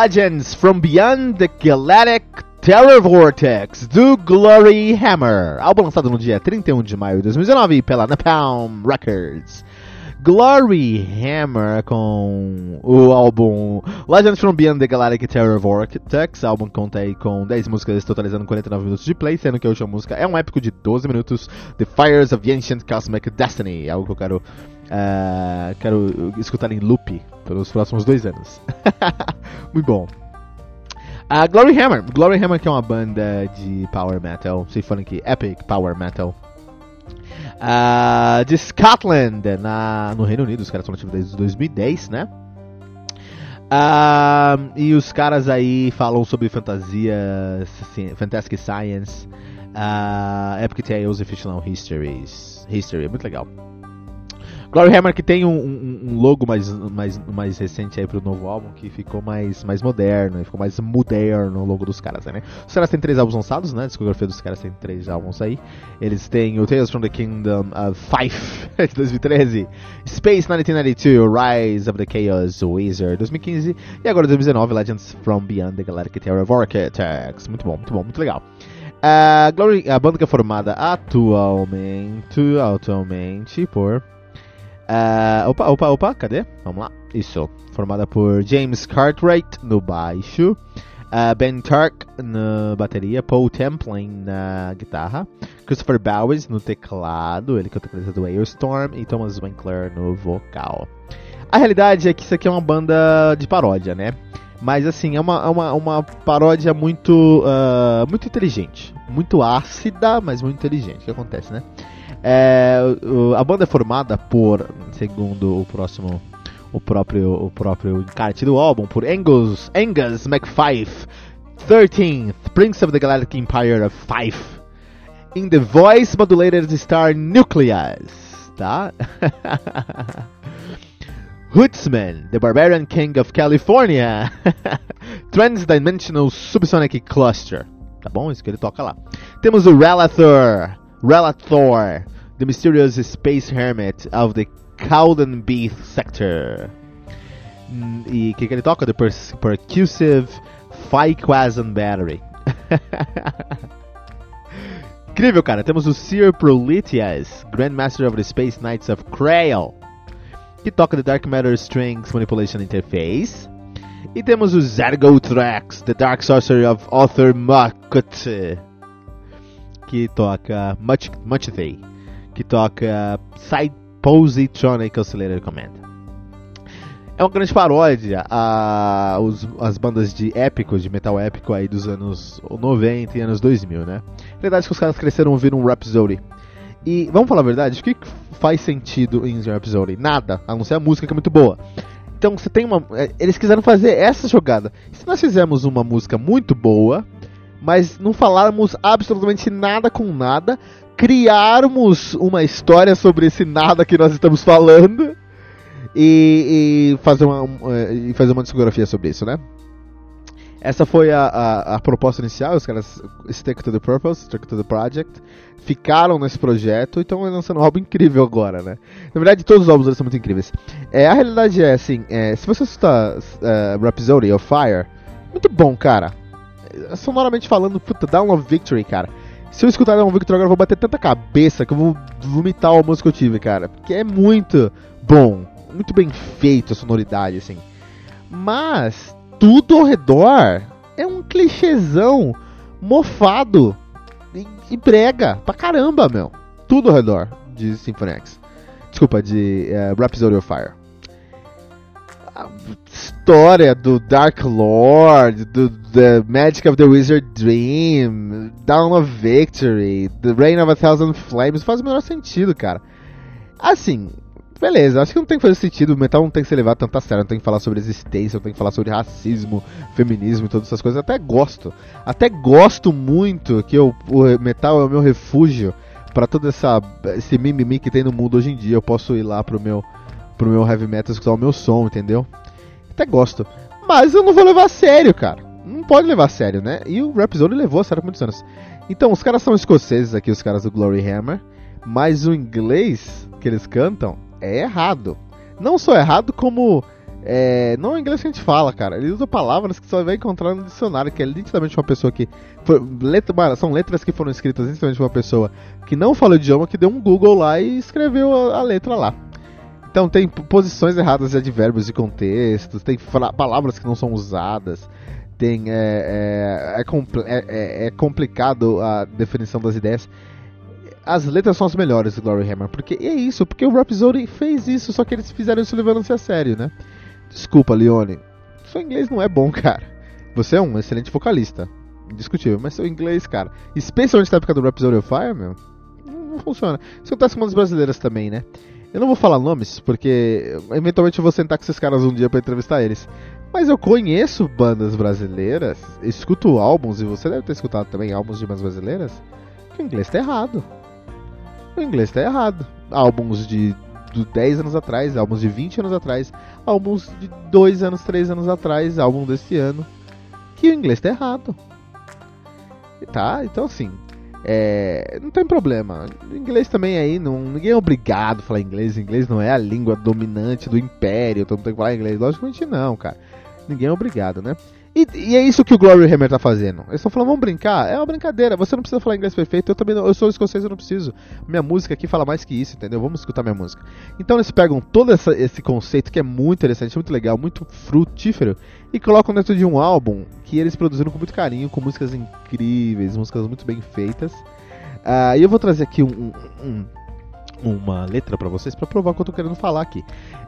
Legends from Beyond the Galactic Terror Vortex do Glory Hammer, álbum lançado no dia 31 de maio de 2019 pela Napalm Records. Glory Hammer com o álbum Legends from Beyond the Galactic Terror Vortex. O álbum conta aí com 10 músicas totalizando 49 minutos de play, sendo que a última música é um épico de 12 minutos, The Fires of the Ancient Cosmic Destiny, algo que eu quero, uh, quero escutar em loop pelos próximos dois anos. Muito bom. A uh, Glory Hammer. Glory Hammer que é uma banda de power metal, symphonic epic power metal. Uh, de Scotland, na, no Reino Unido, os caras estão nativos desde 2010, né? Uh, e os caras aí falam sobre fantasia, assim, fantastic science, uh, epic tales e fictional histories. History, é muito legal. Glory Hammer que tem um, um, um, logo mais, mais, mais recente aí pro novo álbum, que ficou mais, mais moderno, ficou mais moderno o logo dos caras, né? Os caras têm três álbuns lançados, né? A discografia dos caras tem três álbuns aí. Eles têm o Tales from the Kingdom of Fife, de 2013, Space 1992, Rise of the Chaos Wizard, 2015, e agora 2019, Legends from Beyond the Galactic Terror of Architects. Muito bom, muito bom, muito legal. A, Glory, a banda que é formada atualmente, atualmente por Uh, opa, opa, opa, cadê? Vamos lá. Isso. Formada por James Cartwright no baixo, uh, Ben Turk na bateria, Paul Templin na guitarra, Christopher Bowers no teclado, ele que é o teclado do Aeostorm, e Thomas Winkler no vocal. A realidade é que isso aqui é uma banda de paródia, né? Mas assim, é uma, é uma, uma paródia muito, uh, muito inteligente. Muito ácida, mas muito inteligente. O que acontece, né? É, a banda é formada por, segundo o próximo, o próprio, o próprio encarte do álbum, por Angus, Angus McFife, 13th Prince of the Galactic Empire of Fife, in the voice modulated star Nucleus, tá? Hootsman, the Barbarian King of California, Transdimensional Subsonic Cluster, tá bom? Isso que ele toca lá. Temos o Relathor, Relathor, the mysterious space hermit of the Cowden sector. E o que, que ele toca? The Percussive Phyquasan Battery. Incrível, cara. Temos o Sir Proletias, Grandmaster of the Space Knights of Krail, que toca The Dark Matter Strings Manipulation Interface. E temos o Zergotrax, The Dark Sorcery of Author Makut, que toca Much, Much They, que toca Side Positronic Oscillator Command. É uma grande paródia as bandas de épicos, de metal épico aí dos anos 90 e anos 2000, né? A verdade é que os caras cresceram ouvindo um Rhapsody. E, vamos falar a verdade, o que faz sentido em Rhapsody? Nada, a não ser a música que é muito boa. Então você tem uma. É, eles quiseram fazer essa jogada. Se nós fizermos uma música muito boa, mas não falarmos absolutamente nada com nada, criarmos uma história sobre esse nada que nós estamos falando e, e fazer, uma, e fazer uma discografia sobre isso, né? essa foi a, a, a, proposta inicial, os caras stick to the purpose, stick to the project, ficaram nesse projeto e estão lançando um álbum incrível agora, né? Na verdade, todos os álbuns são muito incríveis. É, a realidade é assim, é, se você escutar uh, Rhapsody of Fire, muito bom, cara. Sonoramente falando, puta, Down of Victory, cara. Se eu escutar Down of Victory agora, eu vou bater tanta cabeça que eu vou vomitar o música que eu tive, cara. Porque é muito bom, muito bem feito a sonoridade, assim. Mas tudo ao redor é um clichêzão mofado e, e brega pra caramba, meu. Tudo ao redor de Symphony X. Desculpa, de uh, Rhapsody of Fire. História do Dark Lord, do The Magic of the Wizard Dream, Dawn of Victory, The Reign of a Thousand Flames, faz o menor sentido, cara. Assim, Beleza, acho que não tem que fazer sentido, o metal não tem que ser levado tanto a sério, não tem que falar sobre existência, não tem que falar sobre racismo, feminismo e todas essas coisas. Até gosto, até gosto muito que eu, o metal é o meu refúgio para todo essa, esse mimimi que tem no mundo hoje em dia. Eu posso ir lá pro meu, pro meu heavy metal escutar o meu som, entendeu? Até gosto. Mas eu não vou levar a sério, cara. Não pode levar a sério, né? E o Rhapsody levou a sério por muitos anos. Então, os caras são escoceses aqui, os caras do Glory Hammer. Mas o inglês que eles cantam é errado. Não só errado, como. É, não é inglês que a gente fala, cara. Ele usa palavras que só vai encontrar no dicionário, que é literalmente uma pessoa que. Foi, letra, são letras que foram escritas literalmente uma pessoa que não fala o idioma, que deu um Google lá e escreveu a, a letra lá. Então tem posições erradas de advérbios e contextos, tem palavras que não são usadas, tem é, é, é, compl é, é, é complicado a definição das ideias as letras são as melhores do Glory Hammer. Porque é isso, porque o Rhapsody fez isso, só que eles fizeram isso levando-se a sério, né? Desculpa, Leone. Seu inglês não é bom, cara. Você é um excelente vocalista. Indiscutível, mas seu inglês, cara. Especialmente na época do Rhapsody of Fire, meu. Não, funciona. Isso acontece com as brasileiras também, né? Eu não vou falar nomes, porque eventualmente eu vou sentar com esses caras um dia para entrevistar eles. Mas eu conheço bandas brasileiras, escuto álbuns, e você deve ter escutado também álbuns de bandas brasileiras, que o inglês tá errado o inglês está errado. Álbuns de, de 10 anos atrás, álbuns de 20 anos atrás, álbuns de 2 anos, 3 anos atrás, álbum desse ano, que o inglês está errado. Tá? Então assim, é, não tem problema. Inglês também aí, não, ninguém é obrigado a falar inglês. Inglês não é a língua dominante do império, todo mundo tem que falar inglês. Logicamente não, cara. Ninguém é obrigado, né? E, e, é isso que o Glory Hammer tá fazendo. Eles estão falando, vamos brincar. É uma brincadeira. Você não precisa falar inglês perfeito. Eu também não. Eu sou escocês, eu não preciso. Minha música aqui fala mais que isso, entendeu? Vamos escutar minha música. Então eles pegam todo essa, esse conceito que é muito interessante, muito legal, muito frutífero, e colocam dentro de um álbum que eles produziram com muito carinho, com músicas incríveis, músicas muito bem feitas. Uh, e eu vou trazer aqui um, um, uma letra para vocês para provar o que eu tô querendo falar aqui.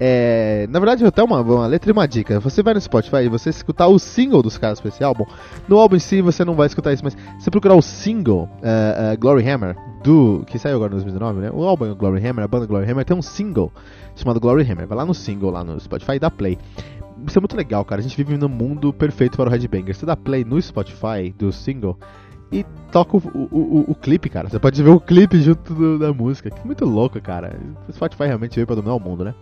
É, na verdade, até uma, uma letra e uma dica. Você vai no Spotify e você escutar o single dos caras pra esse álbum. No álbum em si você não vai escutar isso, mas se procurar o single uh, uh, Glory Hammer, do que saiu agora em 2019, né? O álbum Glory Hammer, a banda Glory Hammer, tem um single chamado Glory Hammer. Vai lá no single, lá no Spotify e dá play. Isso é muito legal, cara. A gente vive num mundo perfeito para o Headbanger. Você dá play no Spotify do single e toca o, o, o, o, clipe, cara. Você pode ver o clipe junto do, da música. Que muito louco, cara. O Spotify realmente veio pra dominar o mundo, né?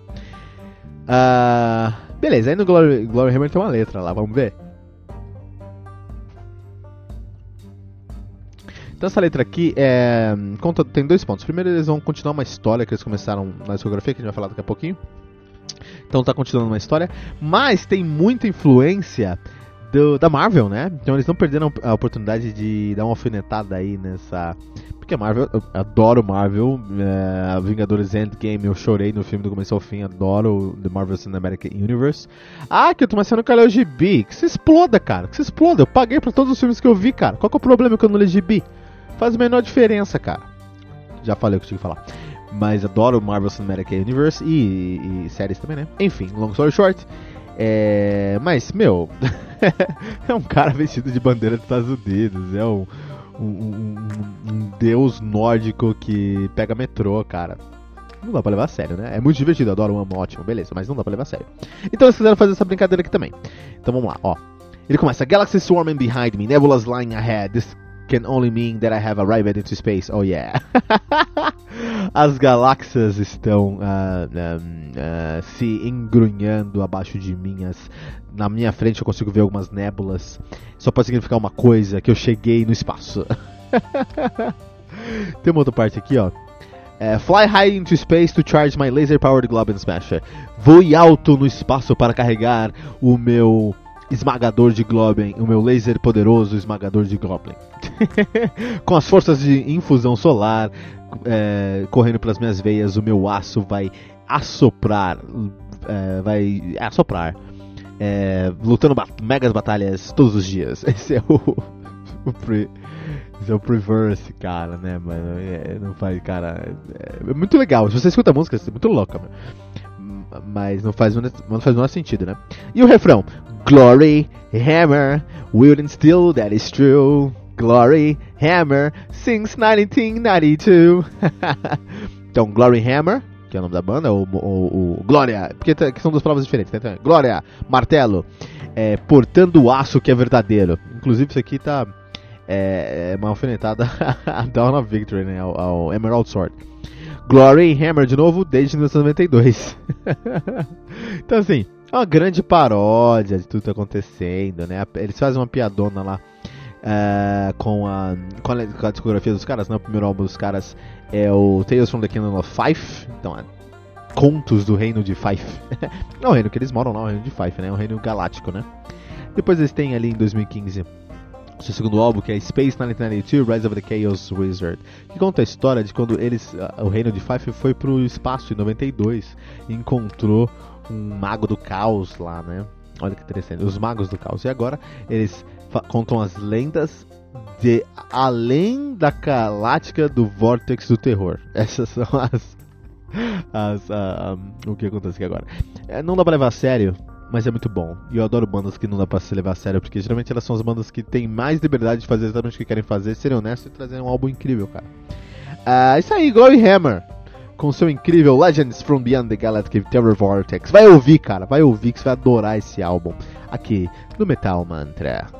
Uh, beleza, aí no Glory, Glory Hammer tem uma letra lá, vamos ver? Então essa letra aqui é, conta, tem dois pontos. Primeiro eles vão continuar uma história que eles começaram na discografia, que a gente vai falar daqui a pouquinho. Então tá continuando uma história, mas tem muita influência do, da Marvel, né? Então eles não perderam a oportunidade de dar uma alfinetada aí nessa. Porque a Marvel, eu adoro Marvel. É, Vingadores Endgame, eu chorei no filme do começo ao fim, adoro The Marvel Cinematic Universe. Ah, que eu tô começando a ler o gibi. Que se exploda, cara. Que se exploda. Eu paguei pra todos os filmes que eu vi, cara. Qual que é o problema que eu não li gibi? Faz a menor diferença, cara. Já falei o que tinha que falar. Mas adoro Marvel Cinematic Universe e, e séries também, né? Enfim, long story short. É, mas, meu, é um cara vestido de bandeira dos Estados Unidos, é um, um, um, um, deus nórdico que pega metrô, cara. Não dá pra levar a sério, né? É muito divertido, adoro, amo, ótimo, beleza, mas não dá pra levar a sério. Então eles quiseram fazer essa brincadeira aqui também. Então vamos lá, ó. Ele começa: Galaxy swarming behind me, nebulas lying ahead, can only mean that I have arrived into space. Oh yeah. As galáxias estão uh, um, uh, se engrunhando abaixo de mim. As, na minha frente eu consigo ver algumas nébulas. Só pode significar uma coisa: que eu cheguei no espaço. Tem uma outra parte aqui, ó. É, fly high into space to charge my laser powered Globin Smasher. Voe alto no espaço para carregar o meu esmagador de Globin, o meu laser poderoso esmagador de Goblin. Com as forças de infusão solar é, correndo pelas minhas veias, o meu aço vai assoprar, é, vai assoprar, é, lutando bat megas batalhas todos os dias. Esse é o, o pre, esse é o Preverse, cara, né, mano? É, não faz, cara, é, é, muito legal. Se você escuta a música, é muito louca, mano. Mas não faz, não faz o menor sentido, né? E o refrão? Glory, Hammer, Wild and Still, that is true. Glory, Hammer, since 1992. então, Glory Hammer, que é o nome da banda, ou, ou, ou Glória, porque são duas palavras diferentes, né? Glória, martelo, é, portando o aço que é verdadeiro. Inclusive, isso aqui tá é, é uma alfinetada a Dawn of Victory, né? Ao, ao Emerald Sword. Glory Hammer de novo desde 1992. então, assim, é uma grande paródia de tudo tá acontecendo, né? Eles fazem uma piadona lá uh, com, a, com, a, com a discografia dos caras, né? O primeiro álbum dos caras é o Tales from the Kingdom of Fife, então é contos do reino de Fife. não é o reino que eles moram, não, é o reino de Fife, né? É um reino galáctico, né? Depois eles têm ali em 2015 o seu segundo álbum, que é Space 1992 Rise of the Chaos Wizard, que conta a história de quando eles, o reino de Fife foi pro espaço em 92 e encontrou um mago do caos lá, né? Olha que interessante, os magos do caos. E agora eles contam as lendas de além da galáctica do Vortex do Terror. Essas são as. as uh, um, o que acontece aqui agora. É, não dá pra levar a sério, mas é muito bom. E eu adoro bandas que não dá pra se levar a sério, porque geralmente elas são as bandas que têm mais liberdade de fazer exatamente o que querem fazer, serem honestos e trazer um álbum incrível, cara. Uh, isso aí, Glory Hammer com seu incrível Legends from Beyond the Galactic Terror Vortex. Vai ouvir, cara, vai ouvir que você vai adorar esse álbum aqui no Metal Mantra.